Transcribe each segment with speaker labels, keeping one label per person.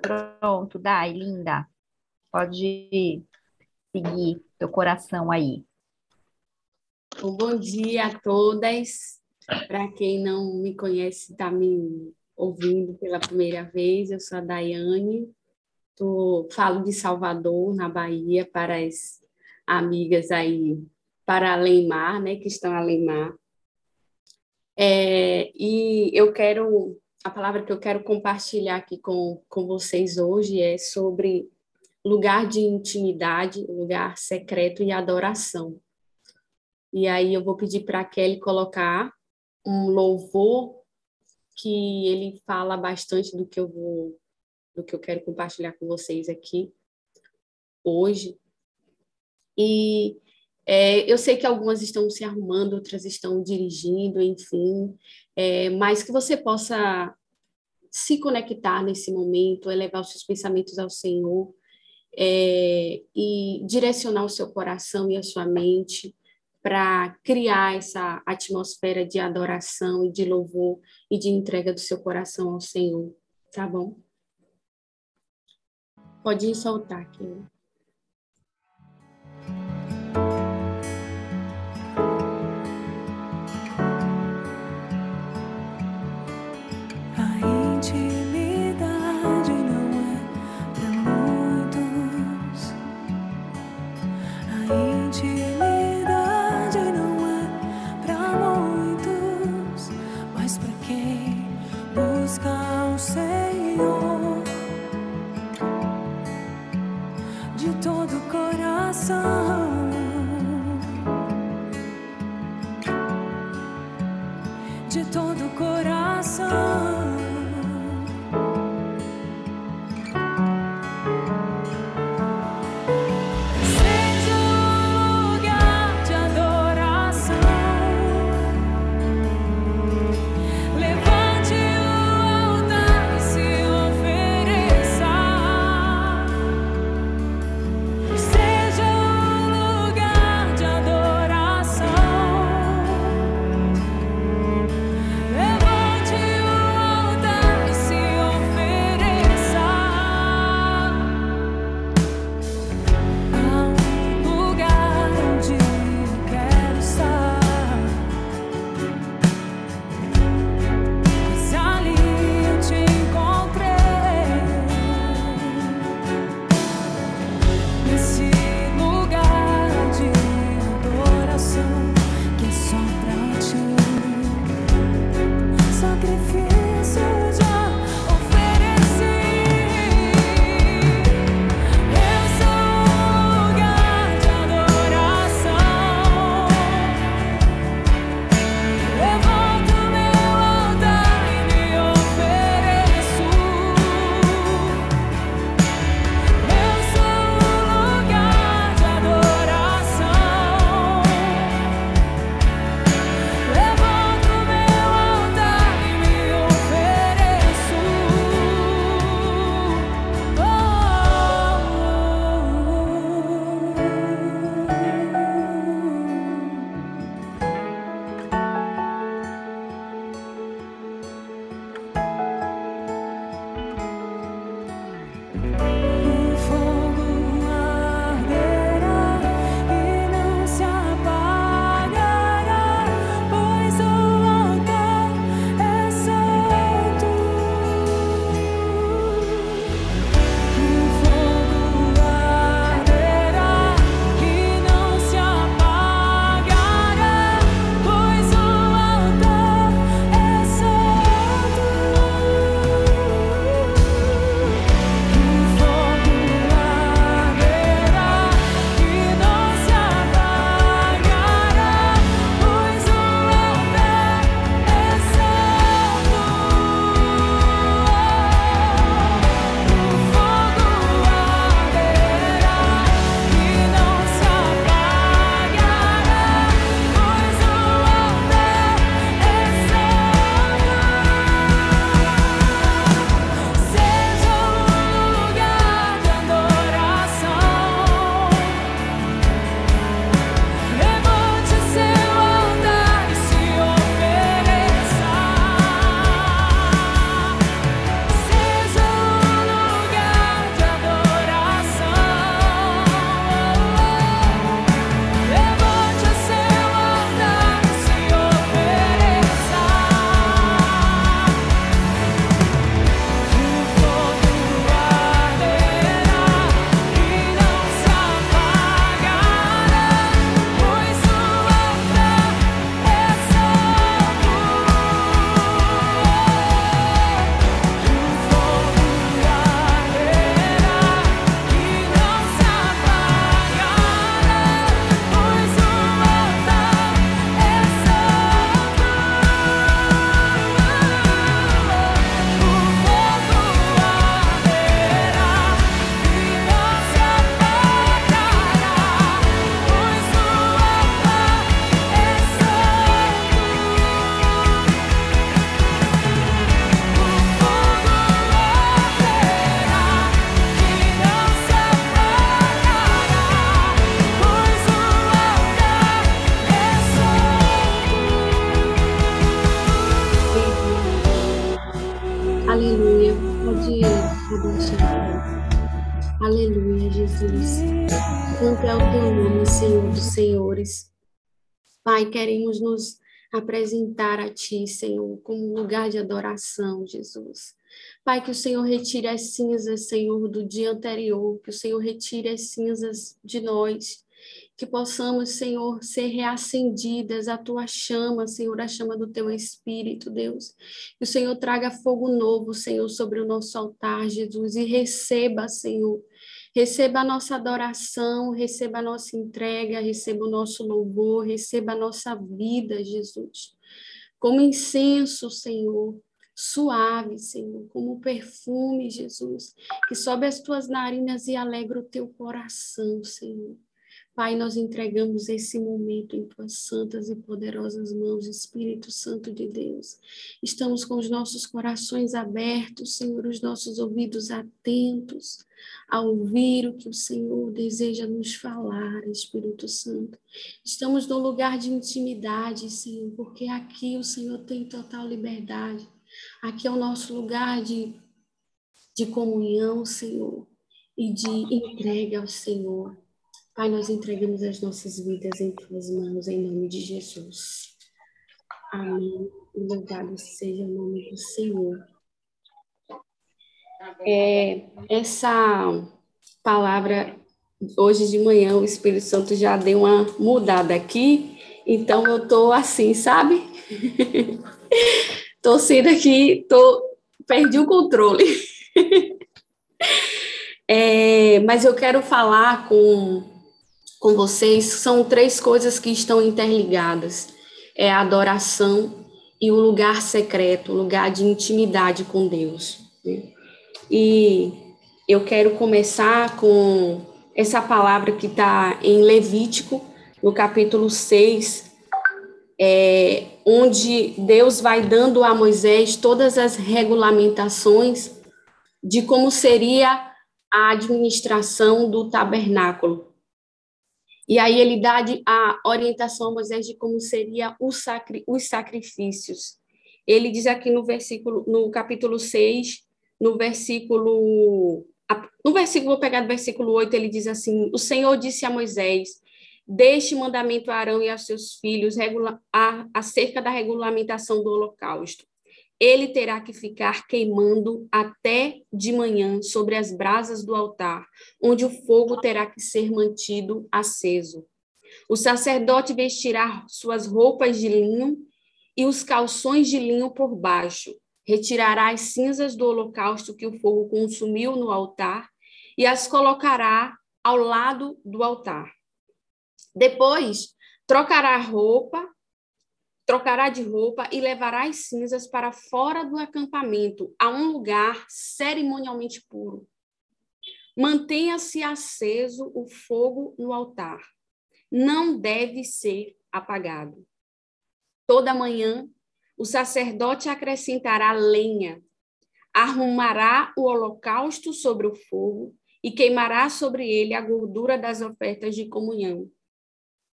Speaker 1: Pronto, Dai, linda. Pode seguir teu coração aí.
Speaker 2: Bom dia a todas. Para quem não me conhece, está me ouvindo pela primeira vez, eu sou a Daiane, tô, falo de Salvador, na Bahia, para as amigas aí para além mar, né, que estão além mar. É, e eu quero, a palavra que eu quero compartilhar aqui com, com vocês hoje é sobre lugar de intimidade, lugar secreto e adoração. E aí eu vou pedir para Kelly colocar um louvor que ele fala bastante do que eu vou do que eu quero compartilhar com vocês aqui hoje. E é, eu sei que algumas estão se arrumando, outras estão dirigindo, enfim, é, mas que você possa se conectar nesse momento, elevar os seus pensamentos ao Senhor é, e direcionar o seu coração e a sua mente para criar essa atmosfera de adoração e de louvor e de entrega do seu coração ao Senhor, tá bom? Pode soltar aqui. Pai, queremos nos apresentar a Ti, Senhor, como lugar de adoração, Jesus. Pai, que o Senhor retire as cinzas, Senhor, do dia anterior, que o Senhor retire as cinzas de nós, que possamos, Senhor, ser reacendidas a tua chama, Senhor, a chama do teu Espírito, Deus. Que o Senhor traga fogo novo, Senhor, sobre o nosso altar, Jesus, e receba, Senhor, Receba a nossa adoração, receba a nossa entrega, receba o nosso louvor, receba a nossa vida, Jesus. Como incenso, Senhor, suave, Senhor, como perfume, Jesus, que sobe as tuas narinas e alegra o teu coração, Senhor. Pai, nós entregamos esse momento em tuas santas e poderosas mãos, Espírito Santo de Deus. Estamos com os nossos corações abertos, Senhor, os nossos ouvidos atentos a ouvir o que o Senhor deseja nos falar, Espírito Santo. Estamos num lugar de intimidade, Senhor, porque aqui o Senhor tem total liberdade. Aqui é o nosso lugar de, de comunhão, Senhor, e de entrega ao Senhor. Pai, nós entregamos as nossas vidas em tuas mãos, em nome de Jesus. Amém. Louvado seja o nome do Senhor. É, essa palavra, hoje de manhã, o Espírito Santo já deu uma mudada aqui, então eu tô assim, sabe? tô sendo aqui, tô, perdi o controle. é, mas eu quero falar com com vocês são três coisas que estão interligadas: é a adoração e o lugar secreto, o lugar de intimidade com Deus. Né? E eu quero começar com essa palavra que está em Levítico, no capítulo 6, é, onde Deus vai dando a Moisés todas as regulamentações de como seria a administração do tabernáculo. E aí ele dá a orientação a Moisés de como seria sacri, os sacrifícios. Ele diz aqui no versículo, no capítulo 6, no versículo no versículo, vou pegar do versículo 8, ele diz assim: O Senhor disse a Moisés: Deixe mandamento a Arão e a seus filhos regula, a, acerca da regulamentação do holocausto ele terá que ficar queimando até de manhã sobre as brasas do altar, onde o fogo terá que ser mantido aceso. O sacerdote vestirá suas roupas de linho e os calções de linho por baixo. Retirará as cinzas do holocausto que o fogo consumiu no altar e as colocará ao lado do altar. Depois, trocará a roupa trocará de roupa e levará as cinzas para fora do acampamento, a um lugar cerimonialmente puro. Mantenha-se aceso o fogo no altar. Não deve ser apagado. Toda manhã, o sacerdote acrescentará lenha, arrumará o holocausto sobre o fogo e queimará sobre ele a gordura das ofertas de comunhão.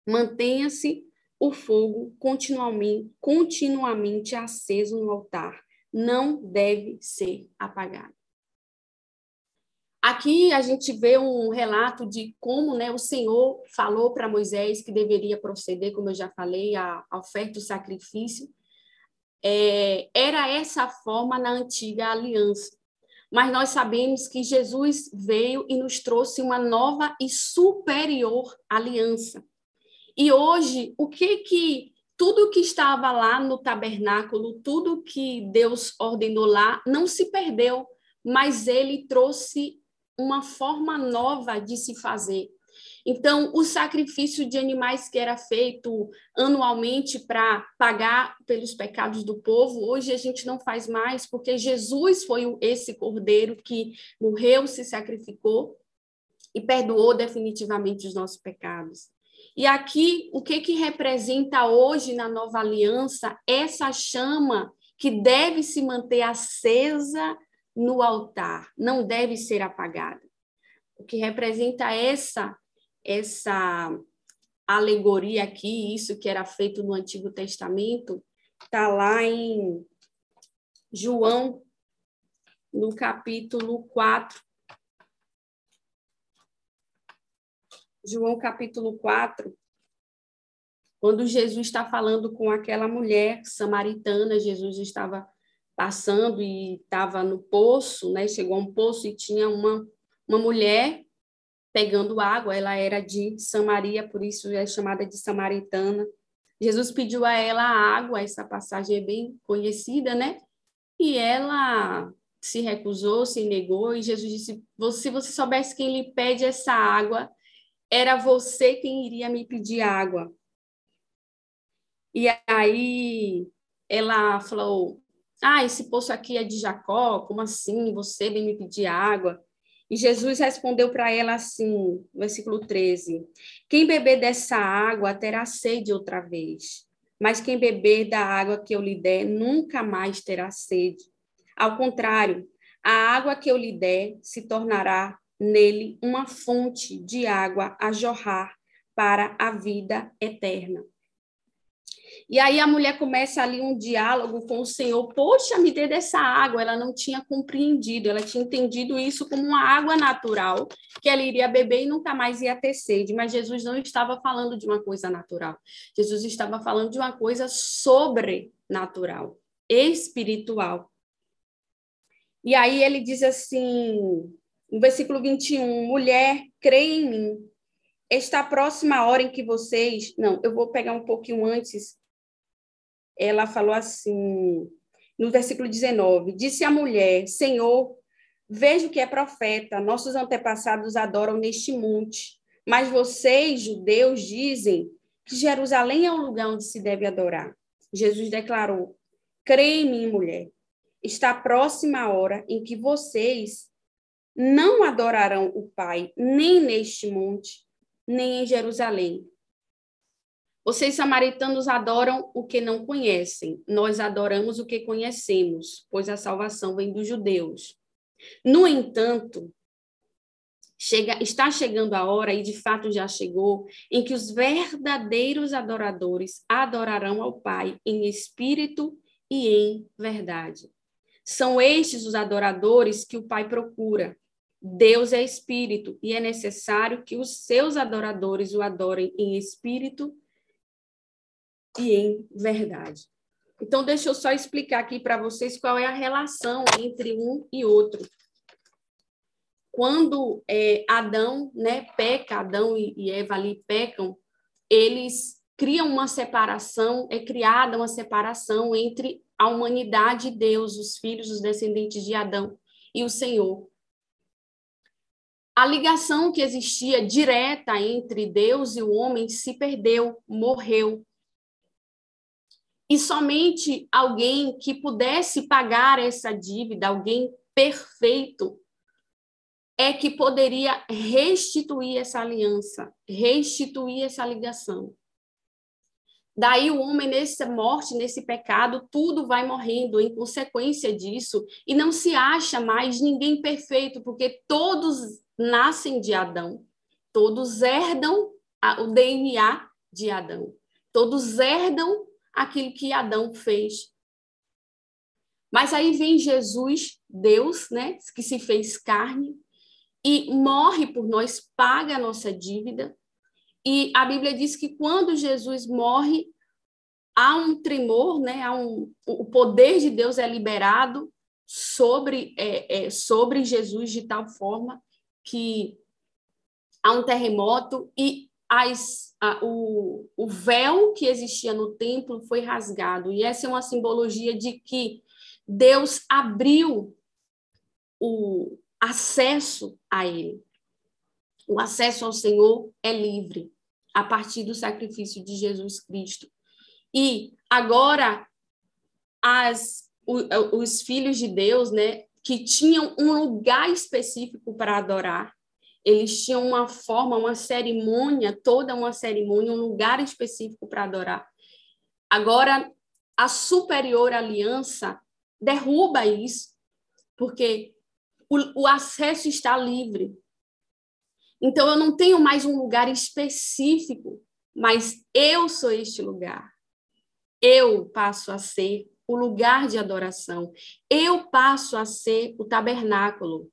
Speaker 2: Mantenha-se o fogo continuamente, continuamente aceso no altar. Não deve ser apagado. Aqui a gente vê um relato de como né, o Senhor falou para Moisés que deveria proceder, como eu já falei, a, a oferta do sacrifício. É, era essa a forma na antiga aliança. Mas nós sabemos que Jesus veio e nos trouxe uma nova e superior aliança. E hoje, o que que tudo que estava lá no tabernáculo, tudo que Deus ordenou lá, não se perdeu, mas ele trouxe uma forma nova de se fazer. Então, o sacrifício de animais que era feito anualmente para pagar pelos pecados do povo, hoje a gente não faz mais, porque Jesus foi esse cordeiro que morreu, se sacrificou e perdoou definitivamente os nossos pecados. E aqui, o que, que representa hoje na nova aliança essa chama que deve se manter acesa no altar, não deve ser apagada. O que representa essa essa alegoria aqui, isso que era feito no Antigo Testamento, está lá em João, no capítulo 4, João capítulo 4, quando Jesus está falando com aquela mulher samaritana, Jesus estava passando e estava no poço, né? Chegou a um poço e tinha uma, uma mulher pegando água, ela era de Samaria, por isso é chamada de samaritana. Jesus pediu a ela água, essa passagem é bem conhecida, né? E ela se recusou, se negou, e Jesus disse: se você soubesse quem lhe pede essa água, era você quem iria me pedir água. E aí ela falou: Ah, esse poço aqui é de Jacó, como assim? Você vem me pedir água? E Jesus respondeu para ela assim, versículo 13: Quem beber dessa água terá sede outra vez, mas quem beber da água que eu lhe der nunca mais terá sede. Ao contrário, a água que eu lhe der se tornará nele uma fonte de água a jorrar para a vida eterna. E aí a mulher começa ali um diálogo com o Senhor. Poxa, me dê dessa água. Ela não tinha compreendido, ela tinha entendido isso como uma água natural, que ela iria beber e nunca mais ia ter sede. Mas Jesus não estava falando de uma coisa natural. Jesus estava falando de uma coisa sobrenatural, espiritual. E aí ele diz assim, no versículo 21, mulher, crê em mim. Está próxima a hora em que vocês. Não, eu vou pegar um pouquinho antes ela falou assim, no versículo 19: Disse a mulher: Senhor, vejo que é profeta, nossos antepassados adoram neste monte, mas vocês, judeus, dizem que Jerusalém é o lugar onde se deve adorar. Jesus declarou: Creia em mim, mulher. Está próxima a hora em que vocês não adorarão o Pai, nem neste monte, nem em Jerusalém. Vocês, samaritanos, adoram o que não conhecem. Nós adoramos o que conhecemos, pois a salvação vem dos judeus. No entanto, chega, está chegando a hora, e de fato já chegou, em que os verdadeiros adoradores adorarão ao Pai em espírito e em verdade. São estes os adoradores que o Pai procura. Deus é espírito e é necessário que os seus adoradores o adorem em espírito e em verdade. Então, deixa eu só explicar aqui para vocês qual é a relação entre um e outro. Quando é, Adão né, peca, Adão e, e Eva ali pecam, eles criam uma separação, é criada uma separação entre a humanidade e Deus, os filhos, os descendentes de Adão e o Senhor. A ligação que existia direta entre Deus e o homem se perdeu, morreu. E somente alguém que pudesse pagar essa dívida, alguém perfeito, é que poderia restituir essa aliança, restituir essa ligação. Daí o homem nessa morte, nesse pecado, tudo vai morrendo em consequência disso e não se acha mais ninguém perfeito, porque todos nascem de Adão, todos herdam o DNA de Adão, todos herdam aquilo que Adão fez. Mas aí vem Jesus, Deus, né, que se fez carne e morre por nós, paga a nossa dívida. E a Bíblia diz que quando Jesus morre, há um tremor, né, há um, o poder de Deus é liberado sobre, é, é, sobre Jesus de tal forma que há um terremoto e as, a, o, o véu que existia no templo foi rasgado. E essa é uma simbologia de que Deus abriu o acesso a Ele. O acesso ao Senhor é livre a partir do sacrifício de Jesus Cristo. E agora as, os filhos de Deus, né, que tinham um lugar específico para adorar, eles tinham uma forma, uma cerimônia, toda uma cerimônia, um lugar específico para adorar. Agora, a superior aliança derruba isso, porque o, o acesso está livre. Então, eu não tenho mais um lugar específico, mas eu sou este lugar. Eu passo a ser o lugar de adoração. Eu passo a ser o tabernáculo.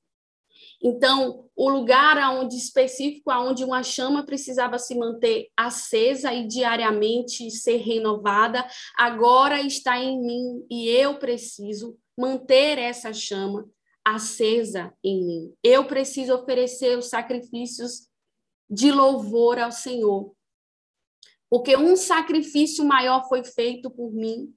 Speaker 2: Então, o lugar aonde específico aonde uma chama precisava se manter acesa e diariamente ser renovada, agora está em mim e eu preciso manter essa chama acesa em mim. Eu preciso oferecer os sacrifícios de louvor ao Senhor. Porque um sacrifício maior foi feito por mim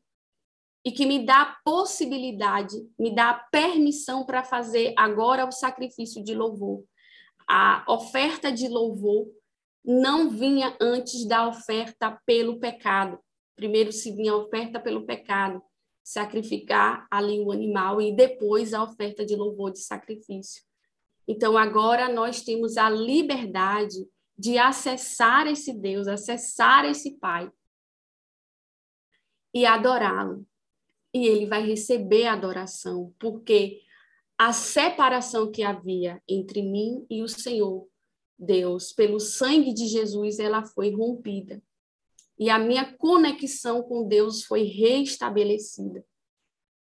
Speaker 2: e que me dá a possibilidade, me dá a permissão para fazer agora o sacrifício de louvor. A oferta de louvor não vinha antes da oferta pelo pecado. Primeiro se vinha a oferta pelo pecado, sacrificar ali o animal e depois a oferta de louvor de sacrifício. Então agora nós temos a liberdade de acessar esse Deus, acessar esse Pai e adorá-lo e ele vai receber a adoração, porque a separação que havia entre mim e o Senhor, Deus, pelo sangue de Jesus, ela foi rompida. E a minha conexão com Deus foi restabelecida.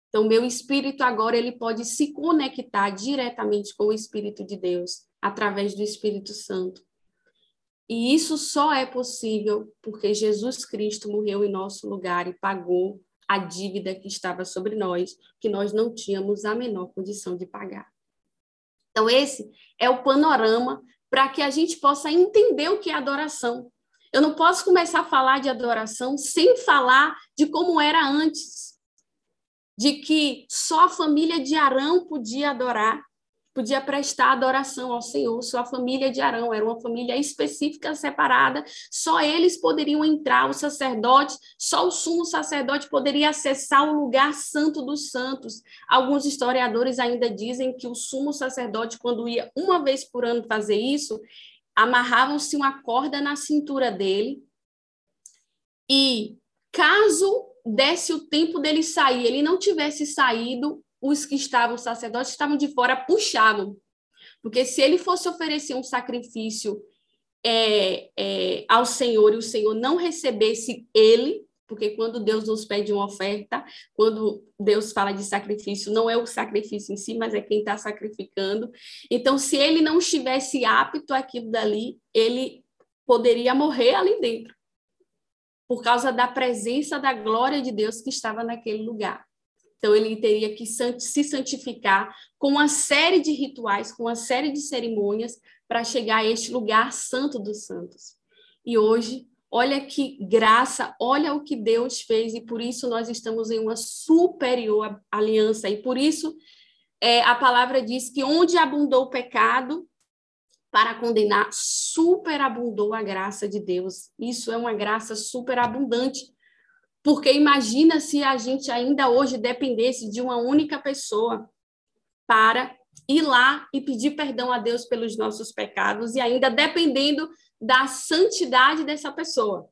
Speaker 2: Então, meu espírito agora ele pode se conectar diretamente com o Espírito de Deus através do Espírito Santo. E isso só é possível porque Jesus Cristo morreu em nosso lugar e pagou a dívida que estava sobre nós, que nós não tínhamos a menor condição de pagar. Então, esse é o panorama para que a gente possa entender o que é adoração. Eu não posso começar a falar de adoração sem falar de como era antes, de que só a família de Arão podia adorar, podia prestar adoração ao Senhor, só a família de Arão, era uma família específica, separada, só eles poderiam entrar, o sacerdote, só o sumo sacerdote poderia acessar o lugar santo dos santos. Alguns historiadores ainda dizem que o sumo sacerdote, quando ia uma vez por ano fazer isso, amarravam-se uma corda na cintura dele e caso desse o tempo dele sair, ele não tivesse saído, os que estavam, sacerdotes estavam de fora, puxavam. Porque se ele fosse oferecer um sacrifício é, é, ao Senhor e o Senhor não recebesse ele, porque quando Deus nos pede uma oferta, quando Deus fala de sacrifício, não é o sacrifício em si, mas é quem está sacrificando. Então, se ele não estivesse apto àquilo dali, ele poderia morrer ali dentro, por causa da presença da glória de Deus que estava naquele lugar. Então, ele teria que se santificar com uma série de rituais, com uma série de cerimônias, para chegar a este lugar santo dos santos. E hoje, olha que graça, olha o que Deus fez, e por isso nós estamos em uma superior aliança. E por isso, é, a palavra diz que onde abundou o pecado, para condenar, superabundou a graça de Deus. Isso é uma graça superabundante porque imagina se a gente ainda hoje dependesse de uma única pessoa para ir lá e pedir perdão a Deus pelos nossos pecados e ainda dependendo da santidade dessa pessoa.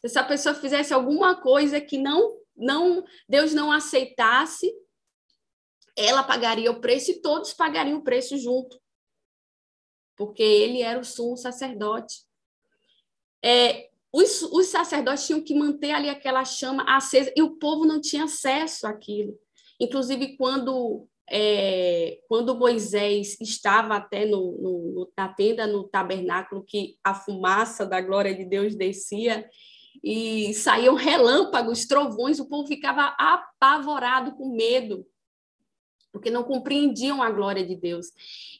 Speaker 2: Se essa pessoa fizesse alguma coisa que não não Deus não aceitasse, ela pagaria o preço e todos pagariam o preço junto. Porque ele era o sumo sacerdote. É, os, os sacerdotes tinham que manter ali aquela chama acesa e o povo não tinha acesso àquilo. Inclusive, quando é, quando Moisés estava até no, no, na tenda, no tabernáculo, que a fumaça da glória de Deus descia e saíam relâmpagos, trovões, o povo ficava apavorado com medo, porque não compreendiam a glória de Deus.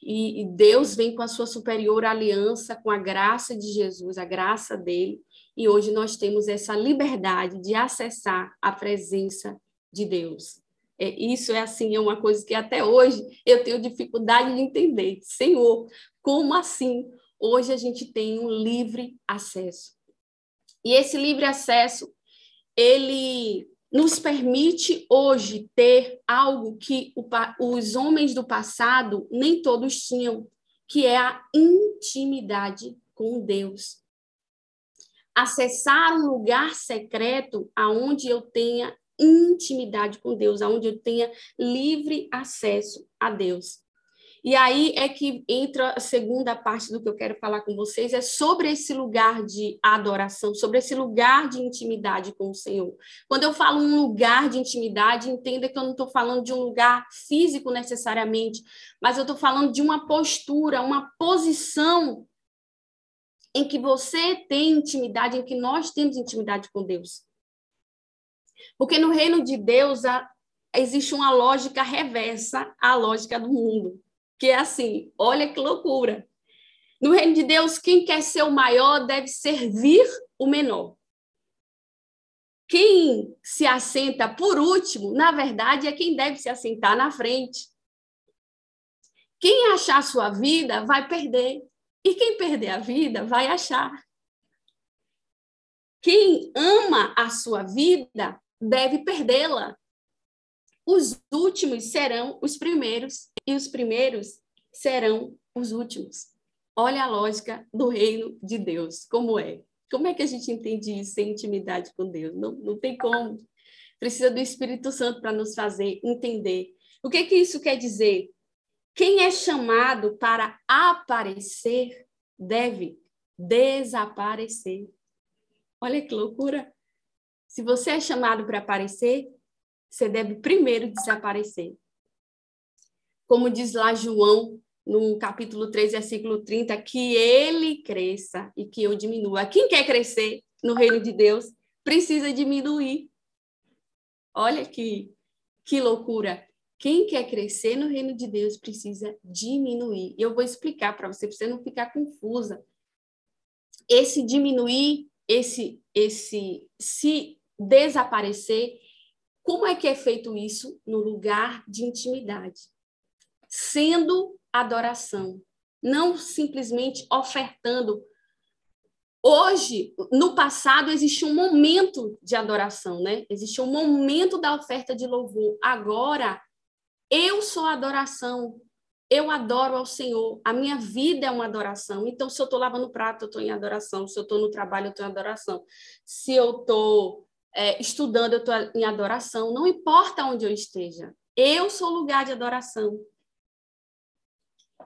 Speaker 2: E, e Deus vem com a sua superior aliança, com a graça de Jesus, a graça dele, e hoje nós temos essa liberdade de acessar a presença de Deus. É, isso é assim, é uma coisa que até hoje eu tenho dificuldade de entender. Senhor, como assim? Hoje a gente tem um livre acesso. E esse livre acesso, ele nos permite hoje ter algo que o, os homens do passado nem todos tinham, que é a intimidade com Deus acessar um lugar secreto aonde eu tenha intimidade com Deus, aonde eu tenha livre acesso a Deus. E aí é que entra a segunda parte do que eu quero falar com vocês, é sobre esse lugar de adoração, sobre esse lugar de intimidade com o Senhor. Quando eu falo um lugar de intimidade, entenda que eu não estou falando de um lugar físico necessariamente, mas eu estou falando de uma postura, uma posição em que você tem intimidade, em que nós temos intimidade com Deus. Porque no reino de Deus existe uma lógica reversa à lógica do mundo que é assim: olha que loucura. No reino de Deus, quem quer ser o maior deve servir o menor. Quem se assenta por último, na verdade, é quem deve se assentar na frente. Quem achar sua vida vai perder. E quem perder a vida vai achar. Quem ama a sua vida deve perdê-la. Os últimos serão os primeiros e os primeiros serão os últimos. Olha a lógica do reino de Deus, como é. Como é que a gente entende isso sem intimidade com Deus? Não, não tem como. Precisa do Espírito Santo para nos fazer entender. O que, que isso quer dizer? Quem é chamado para aparecer deve desaparecer. Olha que loucura. Se você é chamado para aparecer, você deve primeiro desaparecer como diz lá João, no capítulo 3, versículo 30, que ele cresça e que eu diminua. Quem quer crescer no reino de Deus precisa diminuir. Olha que, que loucura. Quem quer crescer no reino de Deus precisa diminuir. E eu vou explicar para você, para você não ficar confusa. Esse diminuir, esse, esse se desaparecer, como é que é feito isso no lugar de intimidade? sendo adoração, não simplesmente ofertando. Hoje, no passado, existe um momento de adoração, né? Existe um momento da oferta de louvor. Agora, eu sou adoração. Eu adoro ao Senhor. A minha vida é uma adoração. Então, se eu estou lavando prato, eu estou em adoração. Se eu estou no trabalho, eu estou em adoração. Se eu estou é, estudando, eu estou em adoração. Não importa onde eu esteja. Eu sou lugar de adoração.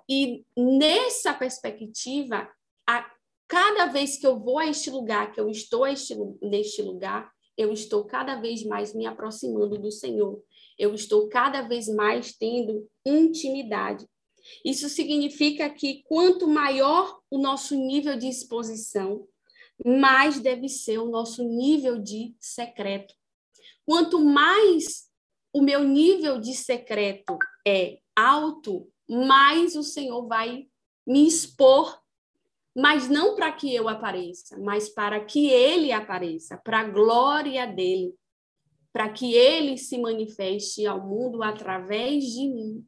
Speaker 2: E nessa perspectiva, a, cada vez que eu vou a este lugar, que eu estou este, neste lugar, eu estou cada vez mais me aproximando do Senhor. Eu estou cada vez mais tendo intimidade. Isso significa que quanto maior o nosso nível de exposição, mais deve ser o nosso nível de secreto. Quanto mais o meu nível de secreto é alto, mais o Senhor vai me expor, mas não para que eu apareça, mas para que ele apareça, para a glória dele, para que ele se manifeste ao mundo através de mim.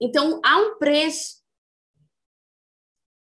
Speaker 2: Então, há um preço.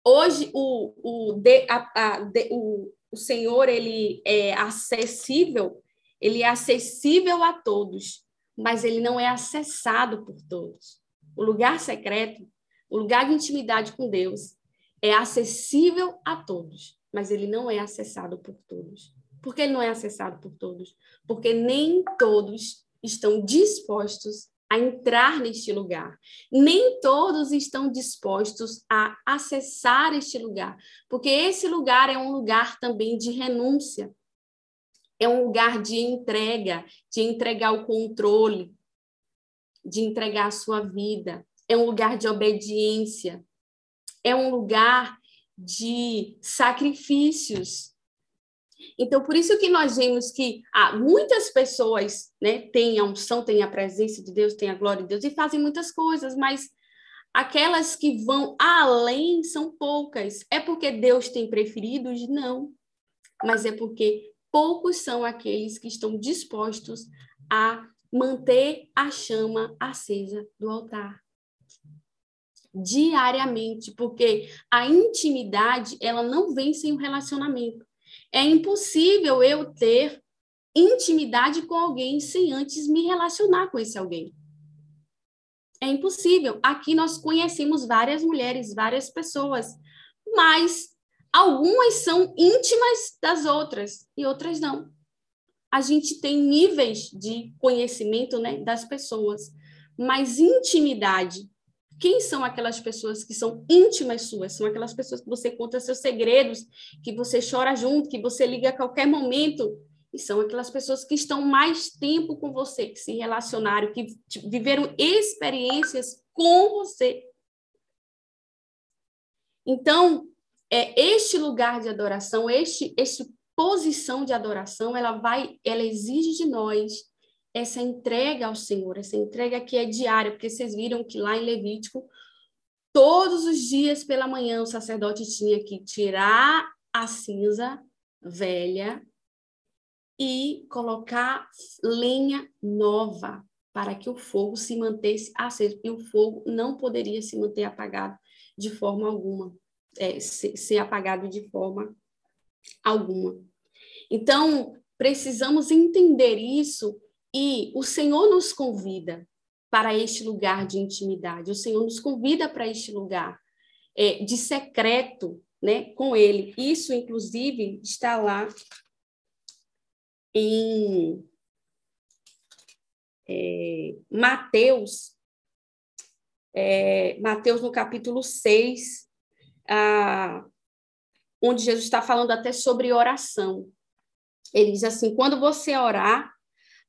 Speaker 2: Hoje, o, o, a, a, o, o Senhor ele é acessível, ele é acessível a todos, mas ele não é acessado por todos o lugar secreto, o lugar de intimidade com Deus, é acessível a todos, mas ele não é acessado por todos. Por que ele não é acessado por todos? Porque nem todos estão dispostos a entrar neste lugar. Nem todos estão dispostos a acessar este lugar, porque esse lugar é um lugar também de renúncia. É um lugar de entrega, de entregar o controle, de entregar a sua vida, é um lugar de obediência, é um lugar de sacrifícios. Então, por isso que nós vemos que ah, muitas pessoas né, têm a unção, têm a presença de Deus, têm a glória de Deus e fazem muitas coisas, mas aquelas que vão além são poucas. É porque Deus tem preferidos? Não. Mas é porque poucos são aqueles que estão dispostos a manter a chama acesa do altar diariamente, porque a intimidade ela não vem sem o relacionamento. É impossível eu ter intimidade com alguém sem antes me relacionar com esse alguém. É impossível. Aqui nós conhecemos várias mulheres, várias pessoas, mas algumas são íntimas das outras e outras não a gente tem níveis de conhecimento né, das pessoas, mas intimidade Quem são aquelas pessoas que são íntimas suas? São aquelas pessoas que você conta seus segredos, que você chora junto, que você liga a qualquer momento. E são aquelas pessoas que estão mais tempo com você, que se relacionaram, que viveram experiências com você. Então, é este lugar de adoração, este, este posição de adoração, ela vai, ela exige de nós essa entrega ao Senhor, essa entrega que é diária, porque vocês viram que lá em Levítico, todos os dias pela manhã o sacerdote tinha que tirar a cinza velha e colocar lenha nova para que o fogo se mantesse aceso. E o fogo não poderia se manter apagado de forma alguma, é, ser, ser apagado de forma alguma. Então, precisamos entender isso e o Senhor nos convida para este lugar de intimidade, o Senhor nos convida para este lugar é, de secreto né, com Ele. Isso, inclusive, está lá em é, Mateus, é, Mateus no capítulo 6, ah, onde Jesus está falando até sobre oração. Ele diz assim: quando você orar,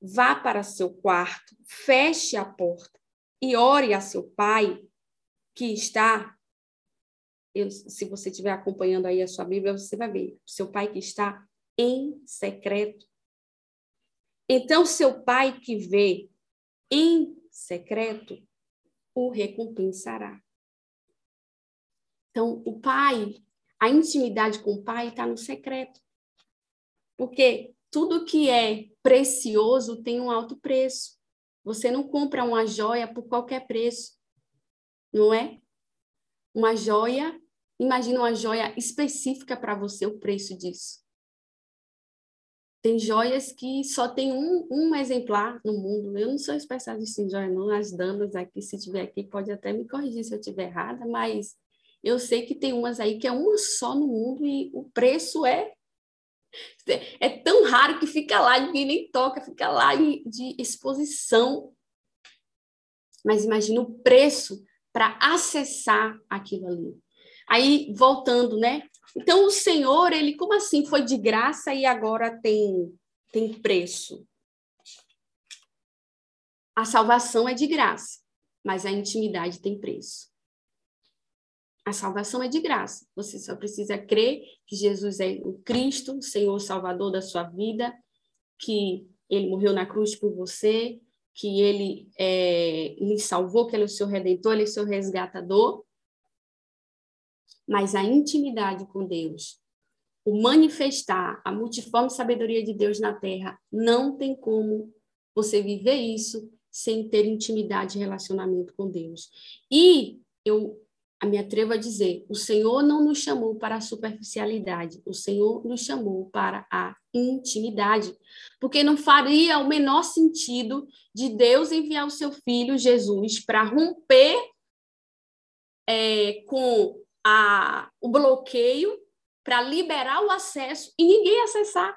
Speaker 2: Vá para seu quarto, feche a porta e ore a seu pai que está. Eu, se você estiver acompanhando aí a sua Bíblia, você vai ver. Seu pai que está em secreto. Então, seu pai que vê em secreto o recompensará. Então, o pai, a intimidade com o pai está no secreto. Porque tudo que é precioso tem um alto preço. Você não compra uma joia por qualquer preço, não é? Uma joia, imagina uma joia específica para você, o preço disso. Tem joias que só tem um, um exemplar no mundo. Eu não sou especialista em joia, não. As damas aqui, se tiver aqui, pode até me corrigir se eu estiver errada, mas eu sei que tem umas aí que é uma só no mundo e o preço é é tão raro que fica lá, ninguém nem toca, fica lá de exposição. Mas imagina o preço para acessar aquilo ali. Aí, voltando, né? Então, o Senhor, ele, como assim? Foi de graça e agora tem, tem preço. A salvação é de graça, mas a intimidade tem preço. A salvação é de graça. Você só precisa crer que Jesus é o Cristo, o Senhor Salvador da sua vida, que ele morreu na cruz por você, que ele é, lhe salvou, que ele é o seu redentor, ele é o seu resgatador. Mas a intimidade com Deus, o manifestar a multiforme sabedoria de Deus na terra, não tem como você viver isso sem ter intimidade e relacionamento com Deus. E eu me atrevo a dizer: o Senhor não nos chamou para a superficialidade, o Senhor nos chamou para a intimidade. Porque não faria o menor sentido de Deus enviar o seu filho Jesus para romper é, com a, o bloqueio, para liberar o acesso e ninguém acessar.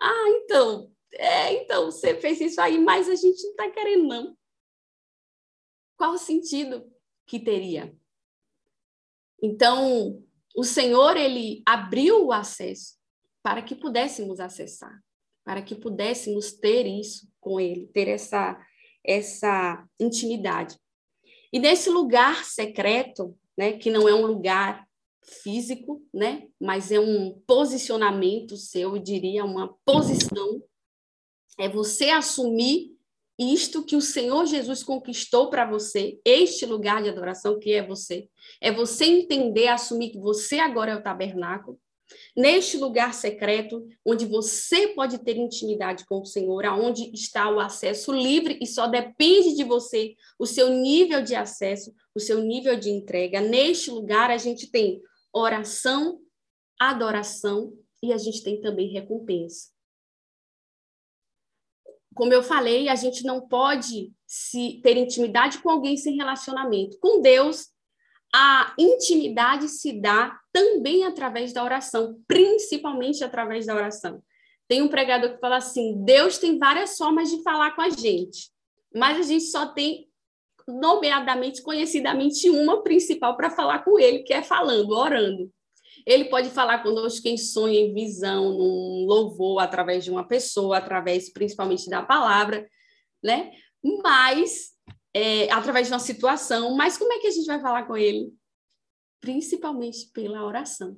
Speaker 2: Ah, então, é, então você fez isso aí, mas a gente não está querendo, não. Qual o sentido? Que teria. Então, o Senhor ele abriu o acesso para que pudéssemos acessar, para que pudéssemos ter isso com ele, ter essa essa intimidade. E nesse lugar secreto, né, que não é um lugar físico, né, mas é um posicionamento seu, eu diria, uma posição, é você assumir isto que o Senhor Jesus conquistou para você, este lugar de adoração que é você. É você entender, assumir que você agora é o tabernáculo, neste lugar secreto, onde você pode ter intimidade com o Senhor, aonde está o acesso livre e só depende de você o seu nível de acesso, o seu nível de entrega. Neste lugar a gente tem oração, adoração e a gente tem também recompensa como eu falei, a gente não pode se ter intimidade com alguém sem relacionamento. Com Deus, a intimidade se dá também através da oração, principalmente através da oração. Tem um pregador que fala assim: Deus tem várias formas de falar com a gente, mas a gente só tem nomeadamente, conhecidamente, uma principal para falar com ele, que é falando, orando. Ele pode falar conosco quem sonha em visão, num louvor, através de uma pessoa, através principalmente da palavra, né? Mas, é, através de uma situação. Mas como é que a gente vai falar com ele? Principalmente pela oração,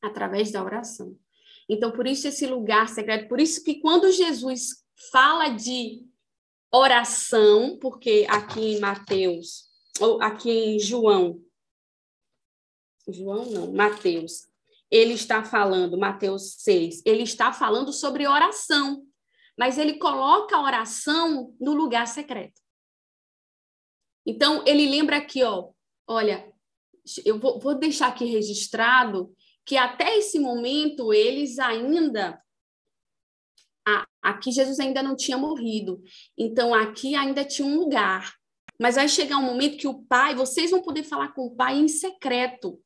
Speaker 2: através da oração. Então, por isso esse lugar secreto, por isso que quando Jesus fala de oração, porque aqui em Mateus, ou aqui em João, João não, Mateus. Ele está falando, Mateus 6, ele está falando sobre oração, mas ele coloca a oração no lugar secreto. Então, ele lembra aqui, ó, olha, eu vou, vou deixar aqui registrado que até esse momento eles ainda aqui Jesus ainda não tinha morrido. Então aqui ainda tinha um lugar. Mas vai chegar um momento que o pai, vocês vão poder falar com o pai em secreto.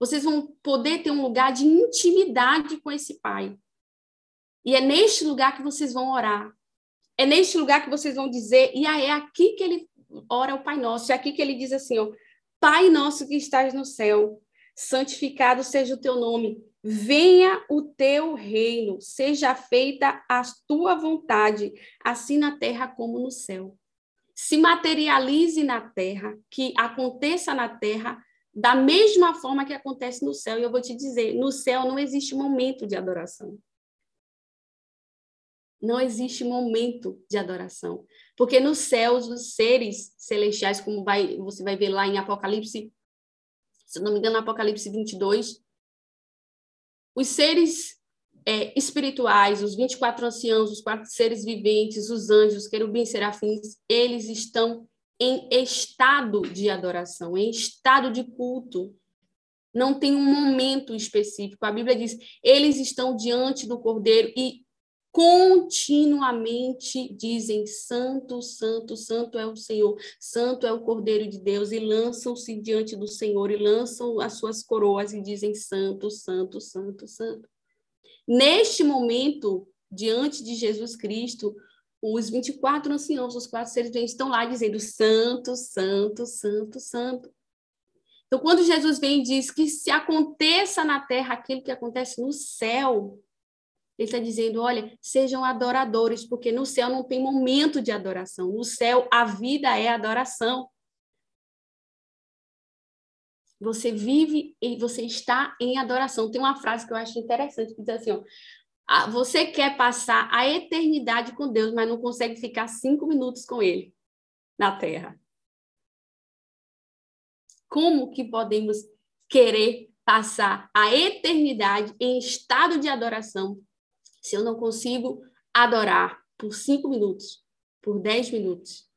Speaker 2: Vocês vão poder ter um lugar de intimidade com esse Pai. E é neste lugar que vocês vão orar. É neste lugar que vocês vão dizer, e é aqui que ele ora o Pai Nosso, é aqui que ele diz assim, ó, Pai nosso que estás no céu, santificado seja o teu nome, venha o teu reino, seja feita a tua vontade, assim na terra como no céu. Se materialize na terra, que aconteça na terra da mesma forma que acontece no céu. E eu vou te dizer, no céu não existe momento de adoração. Não existe momento de adoração. Porque no céu, os seres celestiais, como vai, você vai ver lá em Apocalipse, se não me engano, Apocalipse 22, os seres é, espirituais, os 24 anciãos, os quatro seres viventes, os anjos, querubins, serafins, eles estão em estado de adoração, em estado de culto. Não tem um momento específico. A Bíblia diz: eles estão diante do Cordeiro e continuamente dizem: Santo, Santo, Santo é o Senhor, Santo é o Cordeiro de Deus, e lançam-se diante do Senhor e lançam as suas coroas e dizem: Santo, Santo, Santo, Santo. Neste momento, diante de Jesus Cristo, os 24 anciãos, os quatro seres viventes estão lá dizendo santo, santo, santo, santo. Então, quando Jesus vem e diz que se aconteça na terra aquilo que acontece no céu, ele está dizendo: olha, sejam adoradores, porque no céu não tem momento de adoração. No céu, a vida é adoração. Você vive e você está em adoração. Tem uma frase que eu acho interessante que diz assim: ó, você quer passar a eternidade com Deus, mas não consegue ficar cinco minutos com Ele na Terra. Como que podemos querer passar a eternidade em estado de adoração se eu não consigo adorar por cinco minutos, por dez minutos?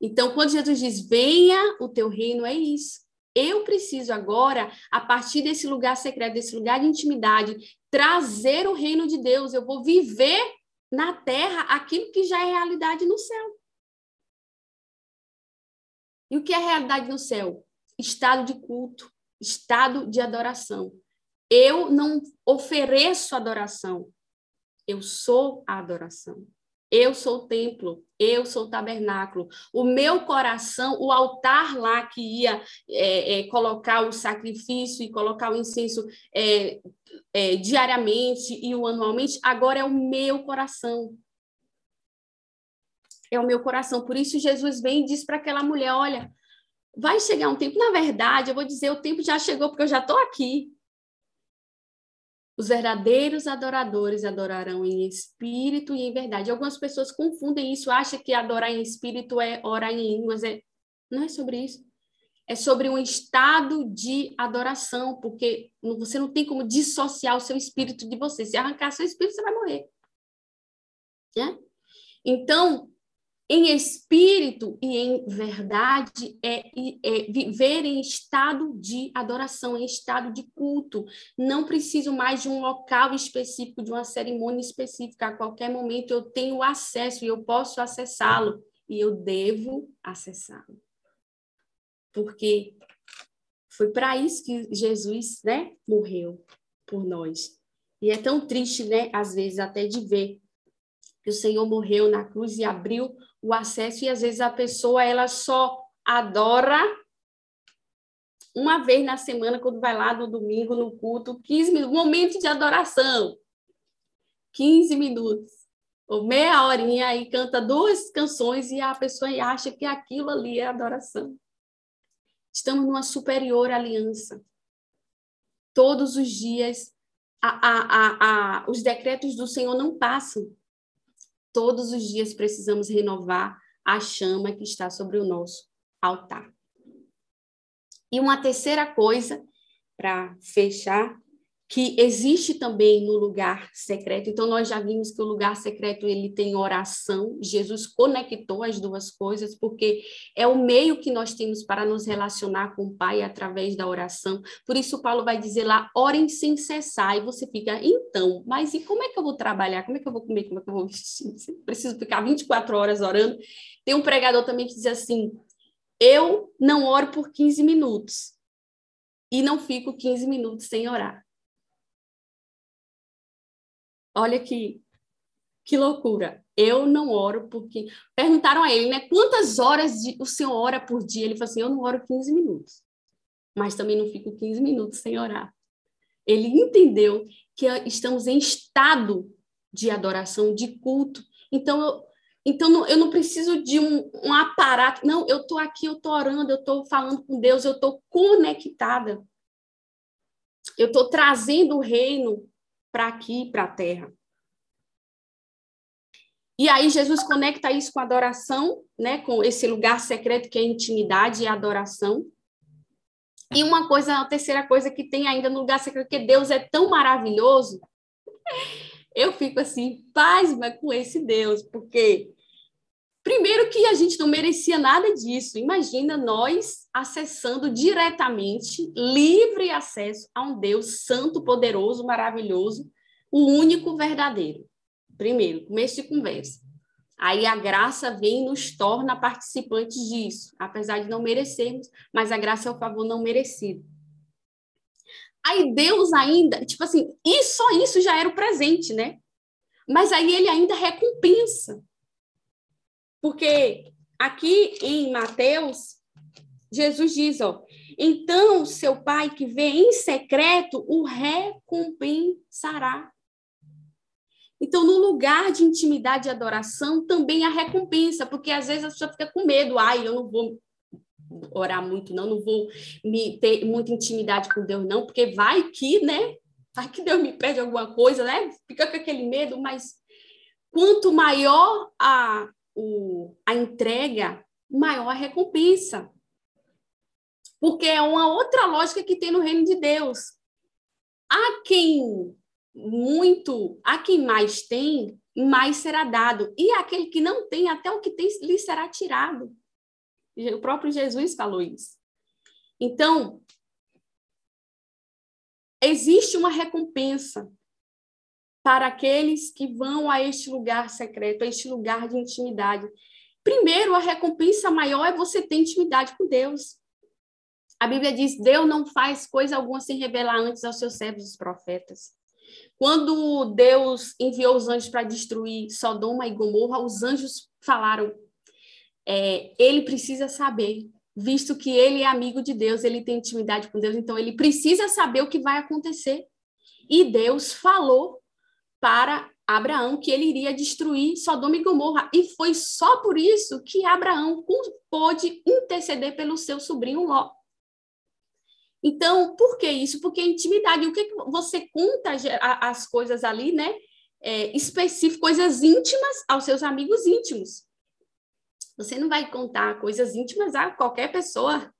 Speaker 2: Então, quando Jesus diz, venha o teu reino, é isso. Eu preciso agora, a partir desse lugar secreto, desse lugar de intimidade, trazer o reino de Deus. Eu vou viver na terra aquilo que já é realidade no céu. E o que é realidade no céu? Estado de culto, estado de adoração. Eu não ofereço adoração, eu sou a adoração. Eu sou o templo, eu sou o tabernáculo. O meu coração, o altar lá que ia é, é, colocar o sacrifício e colocar o incenso é, é, diariamente e o anualmente, agora é o meu coração. É o meu coração. Por isso Jesus vem e diz para aquela mulher: olha, vai chegar um tempo. Na verdade, eu vou dizer, o tempo já chegou porque eu já estou aqui. Os verdadeiros adoradores adorarão em espírito e em verdade. Algumas pessoas confundem isso, acham que adorar em espírito é orar em línguas. É... Não é sobre isso. É sobre um estado de adoração, porque você não tem como dissociar o seu espírito de você. Se arrancar seu espírito, você vai morrer. Né? Então, em espírito e em verdade é, é, viver em estado de adoração, em estado de culto. Não preciso mais de um local específico, de uma cerimônia específica. A qualquer momento eu tenho acesso e eu posso acessá-lo e eu devo acessá-lo. Porque foi para isso que Jesus, né, morreu por nós. E é tão triste, né, às vezes até de ver que o Senhor morreu na cruz e abriu o acesso e às vezes a pessoa ela só adora uma vez na semana quando vai lá no domingo no culto, 15 minutos, momento de adoração. 15 minutos ou meia horinha e canta duas canções e a pessoa acha que aquilo ali é adoração. Estamos numa superior aliança. Todos os dias a, a, a, os decretos do Senhor não passam. Todos os dias precisamos renovar a chama que está sobre o nosso altar. E uma terceira coisa, para fechar, que existe também no lugar secreto. Então nós já vimos que o lugar secreto ele tem oração. Jesus conectou as duas coisas porque é o meio que nós temos para nos relacionar com o Pai através da oração. Por isso Paulo vai dizer lá: orem sem cessar. E você fica, então, mas e como é que eu vou trabalhar? Como é que eu vou comer? Como é que eu vou vestir? Preciso ficar 24 horas orando. Tem um pregador também que diz assim: eu não oro por 15 minutos e não fico 15 minutos sem orar. Olha que, que loucura. Eu não oro porque. Perguntaram a ele, né? Quantas horas de... o senhor ora por dia? Ele falou assim: eu não oro 15 minutos. Mas também não fico 15 minutos sem orar. Ele entendeu que estamos em estado de adoração, de culto. Então, eu, então não, eu não preciso de um, um aparato. Não, eu estou aqui, eu estou orando, eu estou falando com Deus, eu estou conectada. Eu estou trazendo o reino para aqui, para a terra. E aí Jesus conecta isso com a adoração, né, com esse lugar secreto que é intimidade e adoração. E uma coisa, a terceira coisa que tem ainda no lugar secreto, que Deus é tão maravilhoso, eu fico assim, pasma com esse Deus, porque primeiro que a gente não merecia nada disso. Imagina nós acessando diretamente, livre acesso a um Deus santo, poderoso, maravilhoso, o único verdadeiro. Primeiro, começo de conversa. Aí a graça vem e nos torna participantes disso, apesar de não merecermos, mas a graça é o favor não merecido. Aí Deus ainda, tipo assim, e só isso já era o presente, né? Mas aí ele ainda recompensa. Porque aqui em Mateus, Jesus diz, ó, então seu pai que vê em secreto o recompensará. Então, no lugar de intimidade e adoração, também há recompensa, porque às vezes a pessoa fica com medo, ai, eu não vou orar muito, não, não vou me ter muita intimidade com Deus, não, porque vai que, né? Vai que Deus me pede alguma coisa, né? Fica com aquele medo, mas quanto maior a, o, a entrega, maior a recompensa. Porque é uma outra lógica que tem no reino de Deus. Há quem muito, a quem mais tem, mais será dado. E aquele que não tem, até o que tem lhe será tirado. O próprio Jesus falou isso. Então, existe uma recompensa para aqueles que vão a este lugar secreto, a este lugar de intimidade. Primeiro, a recompensa maior é você ter intimidade com Deus. A Bíblia diz: Deus não faz coisa alguma sem revelar antes aos seus servos os profetas. Quando Deus enviou os anjos para destruir Sodoma e Gomorra, os anjos falaram: é, ele precisa saber, visto que ele é amigo de Deus, ele tem intimidade com Deus, então ele precisa saber o que vai acontecer. E Deus falou para Abraão que ele iria destruir Sodoma e Gomorra. E foi só por isso que Abraão pôde interceder pelo seu sobrinho Ló. Então, por que isso? Porque intimidade. O que, que você conta as coisas ali, né? É, específico, coisas íntimas aos seus amigos íntimos. Você não vai contar coisas íntimas a qualquer pessoa,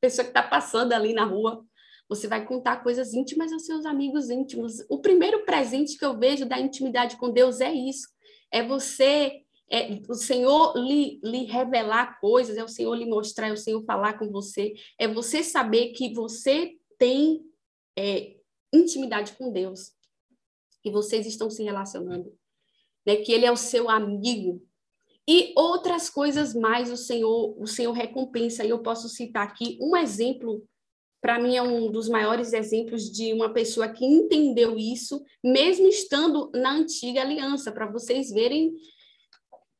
Speaker 2: pessoa que está passando ali na rua. Você vai contar coisas íntimas aos seus amigos íntimos. O primeiro presente que eu vejo da intimidade com Deus é isso. É você é o Senhor lhe, lhe revelar coisas, é o Senhor lhe mostrar, é o Senhor falar com você, é você saber que você tem é, intimidade com Deus, que vocês estão se relacionando, né? que Ele é o seu amigo. E outras coisas mais o Senhor, o Senhor recompensa. E eu posso citar aqui um exemplo para mim é um dos maiores exemplos de uma pessoa que entendeu isso, mesmo estando na antiga aliança, para vocês verem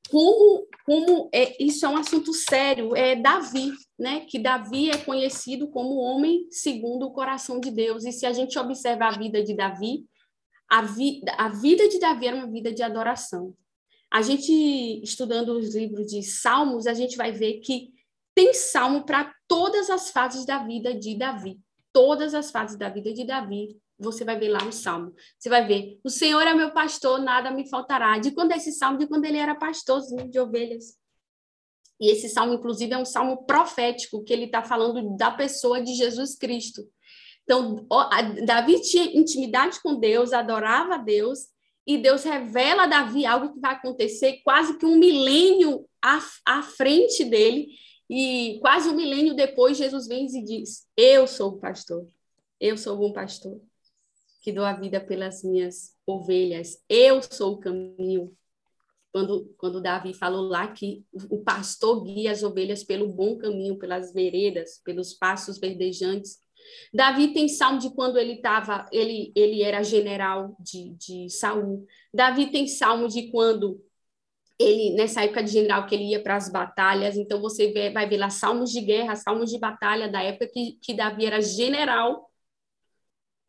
Speaker 2: como, como é, isso é um assunto sério, é Davi, né? Que Davi é conhecido como homem segundo o coração de Deus. E se a gente observa a vida de Davi, a, vi, a vida de Davi era uma vida de adoração. A gente, estudando os livros de Salmos, a gente vai ver que tem salmo para todas as fases da vida de Davi. Todas as fases da vida de Davi, você vai ver lá no salmo. Você vai ver: O Senhor é meu pastor, nada me faltará. De quando é esse salmo? De quando ele era pastorzinho de ovelhas. E esse salmo, inclusive, é um salmo profético, que ele está falando da pessoa de Jesus Cristo. Então, Davi tinha intimidade com Deus, adorava a Deus, e Deus revela a Davi algo que vai acontecer quase que um milênio à, à frente dele, e quase um milênio depois, Jesus vem e diz: Eu sou o pastor, eu sou o bom pastor, que dou a vida pelas minhas ovelhas, eu sou o caminho. Quando, quando Davi falou lá que o pastor guia as ovelhas pelo bom caminho, pelas veredas, pelos passos verdejantes, Davi tem salmo de quando ele estava, ele, ele era general de, de Saul. Davi tem salmo de quando ele, nessa época de general, que ele ia para as batalhas. Então, você vê, vai ver lá salmos de guerra, salmos de batalha da época que, que Davi era general.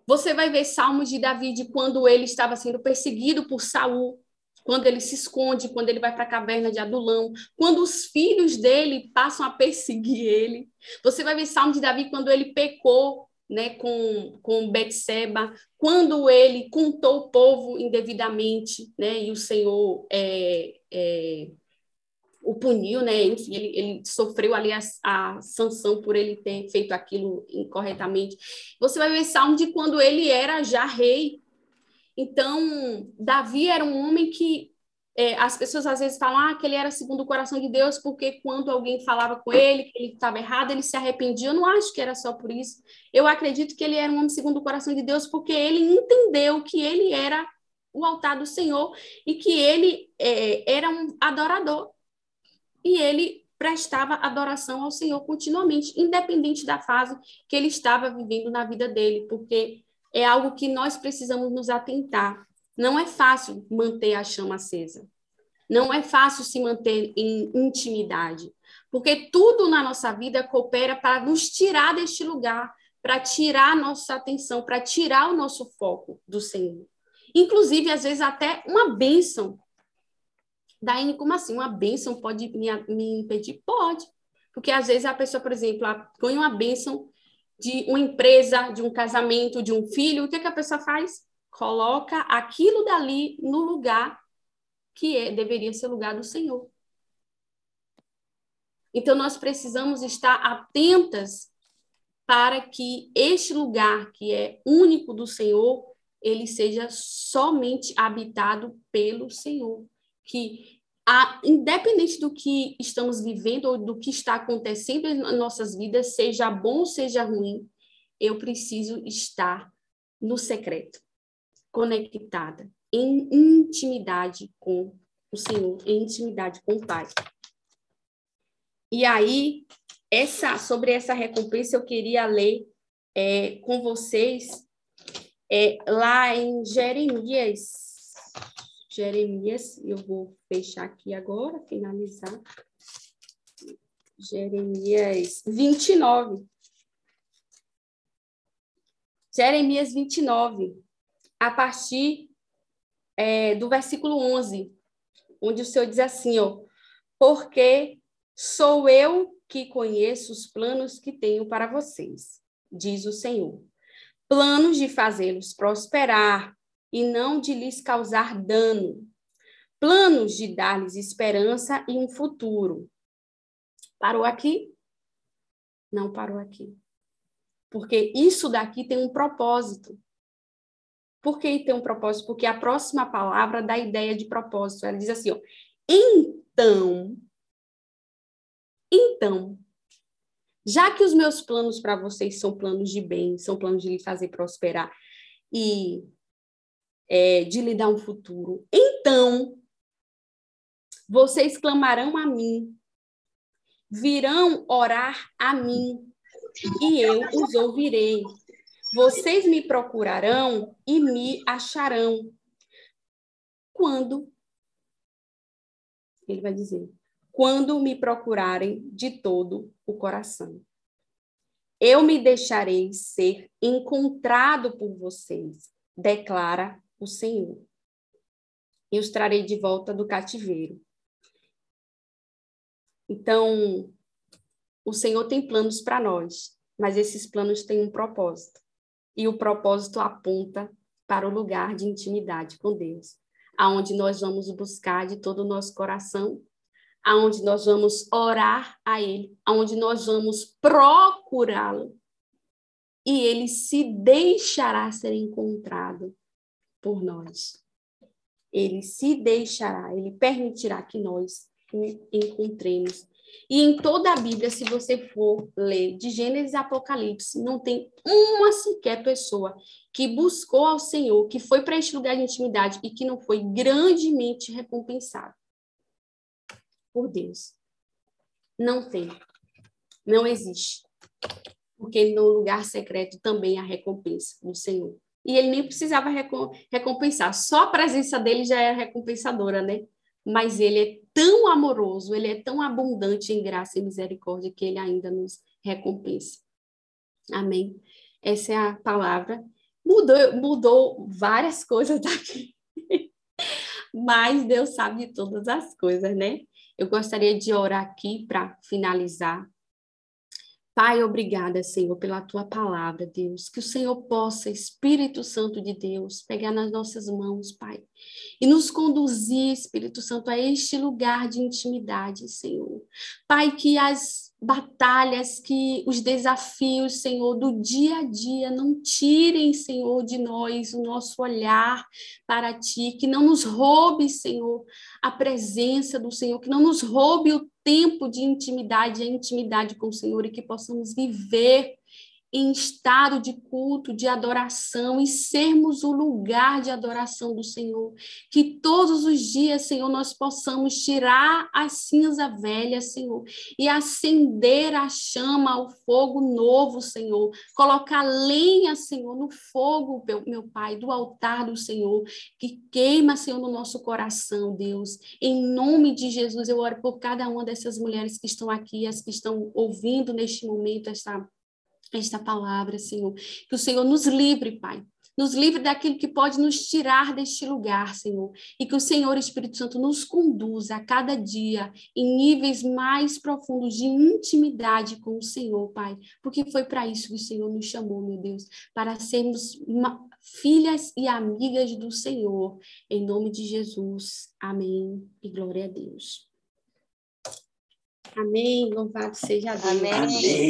Speaker 2: Você vai ver salmos de Davi de quando ele estava sendo perseguido por Saul quando ele se esconde, quando ele vai para a caverna de Adulão, quando os filhos dele passam a perseguir ele. Você vai ver Salmo de Davi quando ele pecou né, com, com Betseba, quando ele contou o povo indevidamente, né, e o Senhor é, é, o puniu, né, enfim, ele, ele sofreu ali a, a, sanção por ele ter feito aquilo incorretamente. Você vai ver Salmo de quando ele era já rei, então, Davi era um homem que é, as pessoas às vezes falam ah, que ele era segundo o coração de Deus, porque quando alguém falava com ele que ele estava errado, ele se arrependia. Eu não acho que era só por isso. Eu acredito que ele era um homem segundo o coração de Deus, porque ele entendeu que ele era o altar do Senhor e que ele é, era um adorador. E ele prestava adoração ao Senhor continuamente, independente da fase que ele estava vivendo na vida dele, porque é algo que nós precisamos nos atentar. Não é fácil manter a chama acesa. Não é fácil se manter em intimidade, porque tudo na nossa vida coopera para nos tirar deste lugar, para tirar nossa atenção, para tirar o nosso foco do Senhor. Inclusive, às vezes, até uma bênção. Daí, como assim? Uma bênção pode me, me impedir? Pode. Porque às vezes a pessoa, por exemplo, ganha uma bênção de uma empresa, de um casamento, de um filho, o que, é que a pessoa faz? Coloca aquilo dali no lugar que é, deveria ser lugar do Senhor. Então, nós precisamos estar atentas para que este lugar, que é único do Senhor, ele seja somente habitado pelo Senhor. Que a, independente do que estamos vivendo ou do que está acontecendo em nossas vidas, seja bom ou seja ruim, eu preciso estar no secreto, conectada, em intimidade com o Senhor, em intimidade com o Pai. E aí, essa, sobre essa recompensa, eu queria ler é, com vocês é, lá em Jeremias Jeremias, eu vou fechar aqui agora, finalizar. Jeremias 29. Jeremias 29, a partir é, do versículo 11, onde o Senhor diz assim, ó, porque sou eu que conheço os planos que tenho para vocês, diz o Senhor. Planos de fazê-los prosperar e não de lhes causar dano. Planos de dar-lhes esperança e um futuro. Parou aqui? Não parou aqui. Porque isso daqui tem um propósito. Por que tem um propósito? Porque a próxima palavra dá ideia de propósito. Ela diz assim, ó, então, então, já que os meus planos para vocês são planos de bem, são planos de lhe fazer prosperar e é, de lhe dar um futuro. Então, vocês clamarão a mim, virão orar a mim, e eu os ouvirei. Vocês me procurarão e me acharão. Quando Ele vai dizer: quando me procurarem de todo o coração. Eu me deixarei ser encontrado por vocês, declara o Senhor. E os trarei de volta do cativeiro. Então, o Senhor tem planos para nós, mas esses planos têm um propósito. E o propósito aponta para o lugar de intimidade com Deus, aonde nós vamos buscar de todo o nosso coração aonde nós vamos orar a Ele, aonde nós vamos procurá-lo. E Ele se deixará ser encontrado por nós. Ele se deixará, Ele permitirá que nós o encontremos. E em toda a Bíblia, se você for ler de Gênesis a Apocalipse, não tem uma sequer pessoa que buscou ao Senhor, que foi para este lugar de intimidade e que não foi grandemente recompensado por Deus. Não tem. Não existe. Porque no lugar secreto também há recompensa do Senhor. E ele nem precisava recompensar, só a presença dele já era recompensadora, né? Mas ele é tão amoroso, ele é tão abundante em graça e misericórdia que ele ainda nos recompensa. Amém? Essa é a palavra. Mudou, mudou várias coisas daqui. Mas Deus sabe de todas as coisas, né? Eu gostaria de orar aqui para finalizar. Pai, obrigada, Senhor, pela tua palavra, Deus. Que o Senhor possa, Espírito Santo de Deus, pegar nas nossas mãos, Pai, e nos conduzir, Espírito Santo, a este lugar de intimidade, Senhor. Pai, que as batalhas, que os desafios, Senhor, do dia a dia não tirem, Senhor, de nós o nosso olhar para Ti, que não nos roube, Senhor, a presença do Senhor, que não nos roube o tempo de intimidade, a intimidade com o Senhor e que possamos viver em estado de culto, de adoração e sermos o lugar de adoração do Senhor. Que todos os dias, Senhor, nós possamos tirar a cinza velha, Senhor, e acender a chama, o fogo novo, Senhor. Colocar lenha, Senhor, no fogo, meu Pai, do altar do Senhor, que queima, Senhor, no nosso coração, Deus. Em nome de Jesus, eu oro por cada uma dessas mulheres que estão aqui, as que estão ouvindo neste momento esta esta palavra, Senhor. Que o Senhor nos livre, Pai. Nos livre daquilo que pode nos tirar deste lugar, Senhor. E que o Senhor Espírito Santo nos conduza a cada dia em níveis mais profundos de intimidade com o Senhor, Pai. Porque foi para isso que o Senhor nos chamou, meu Deus. Para sermos uma, filhas e amigas do Senhor. Em nome de Jesus. Amém. E glória a Deus. Amém. Louvado seja Deus.
Speaker 3: Amém. Amém.